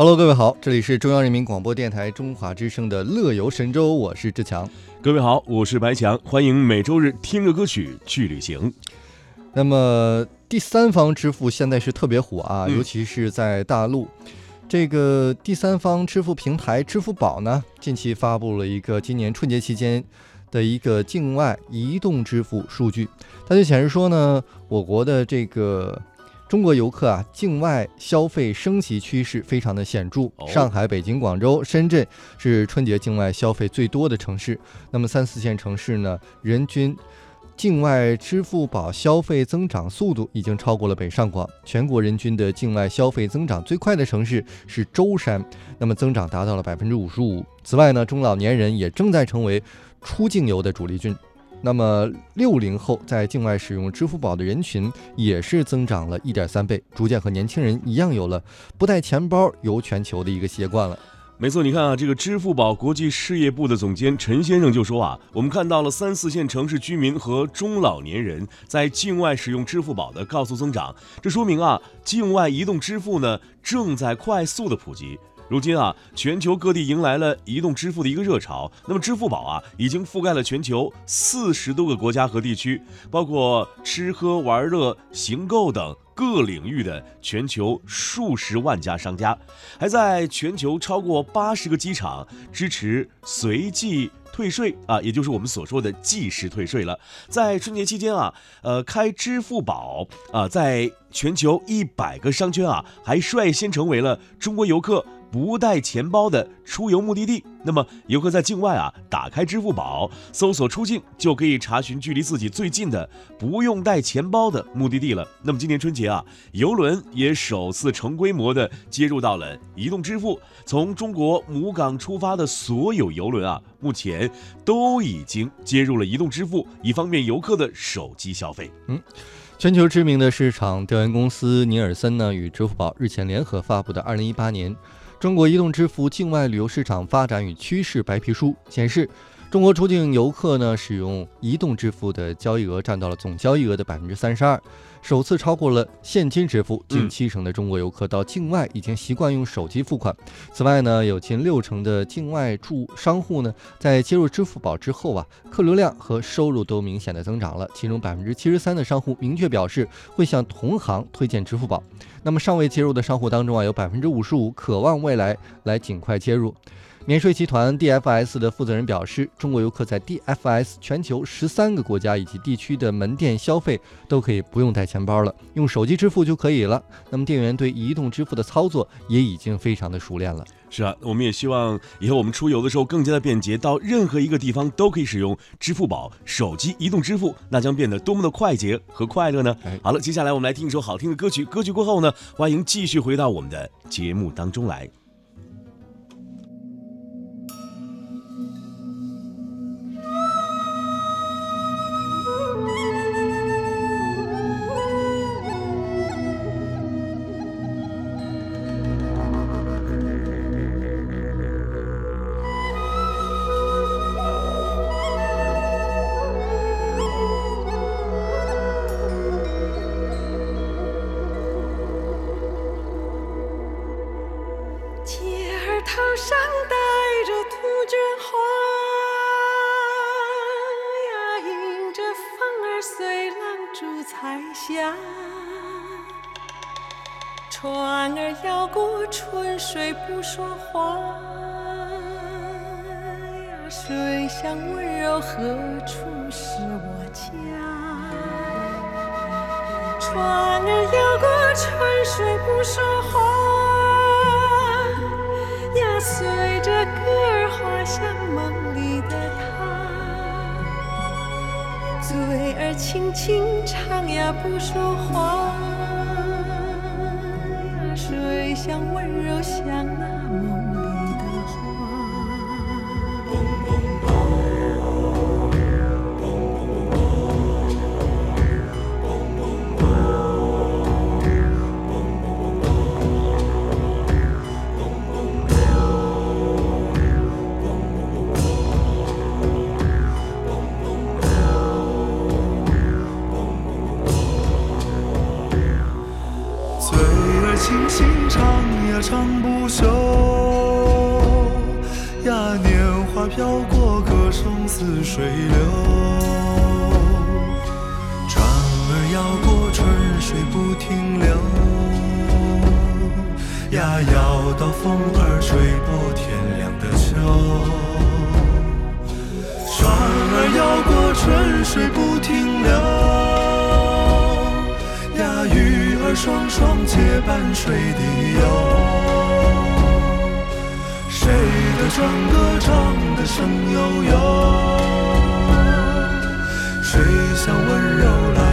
Hello，各位好，这里是中央人民广播电台中华之声的《乐游神州》，我是志强。各位好，我是白强，欢迎每周日听个歌曲去旅行。那么第三方支付现在是特别火啊，尤其是在大陆。这个第三方支付平台支付宝呢，近期发布了一个今年春节期间的一个境外移动支付数据，它就显示说呢，我国的这个。中国游客啊，境外消费升级趋势非常的显著。上海、北京、广州、深圳是春节境外消费最多的城市。那么三四线城市呢，人均境外支付宝消费增长速度已经超过了北上广。全国人均的境外消费增长最快的城市是舟山，那么增长达到了百分之五十五。此外呢，中老年人也正在成为出境游的主力军。那么，六零后在境外使用支付宝的人群也是增长了一点三倍，逐渐和年轻人一样有了不带钱包游全球的一个习惯了。没错，你看啊，这个支付宝国际事业部的总监陈先生就说啊，我们看到了三四线城市居民和中老年人在境外使用支付宝的高速增长，这说明啊，境外移动支付呢正在快速的普及。如今啊，全球各地迎来了移动支付的一个热潮。那么，支付宝啊，已经覆盖了全球四十多个国家和地区，包括吃喝玩乐、行购等各领域的全球数十万家商家，还在全球超过八十个机场支持随即退税啊，也就是我们所说的即时退税了。在春节期间啊，呃，开支付宝啊，在全球一百个商圈啊，还率先成为了中国游客。不带钱包的出游目的地，那么游客在境外啊，打开支付宝，搜索出境，就可以查询距离自己最近的不用带钱包的目的地了。那么今年春节啊，游轮也首次成规模的接入到了移动支付。从中国母港出发的所有游轮啊，目前都已经接入了移动支付，以方便游客的手机消费。嗯，全球知名的市场调研公司尼尔森呢，与支付宝日前联合发布的二零一八年。中国移动支付境外旅游市场发展与趋势白皮书显示，中国出境游客呢使用移动支付的交易额占到了总交易额的百分之三十二。首次超过了现金支付，近七成的中国游客到境外已经习惯用手机付款。此外呢，有近六成的境外驻商户呢，在接入支付宝之后啊，客流量和收入都明显的增长了。其中百分之七十三的商户明确表示会向同行推荐支付宝。那么尚未接入的商户当中啊，有百分之五十五渴望未来来尽快接入。免税集团 DFS 的负责人表示，中国游客在 DFS 全球十三个国家以及地区的门店消费都可以不用带钱包了，用手机支付就可以了。那么店员对移动支付的操作也已经非常的熟练了。是啊，我们也希望以后我们出游的时候更加的便捷，到任何一个地方都可以使用支付宝手机移动支付，那将变得多么的快捷和快乐呢？好了，接下来我们来听一首好听的歌曲，歌曲过后呢，欢迎继续回到我们的节目当中来。如彩霞船儿摇过春水不说话呀，水乡温柔何处是我家？船儿摇过春水不说话呀，随着歌儿滑向梦嘴儿轻轻唱呀不说话。水乡温柔，像那情心长呀长不休。呀，年华飘过，歌声似水流。船儿摇过，春水不停留。呀，摇到风儿吹破天亮的秋。船儿摇过，春水不停留。双双结伴水底游。谁的船歌唱得声悠悠？谁像温柔来？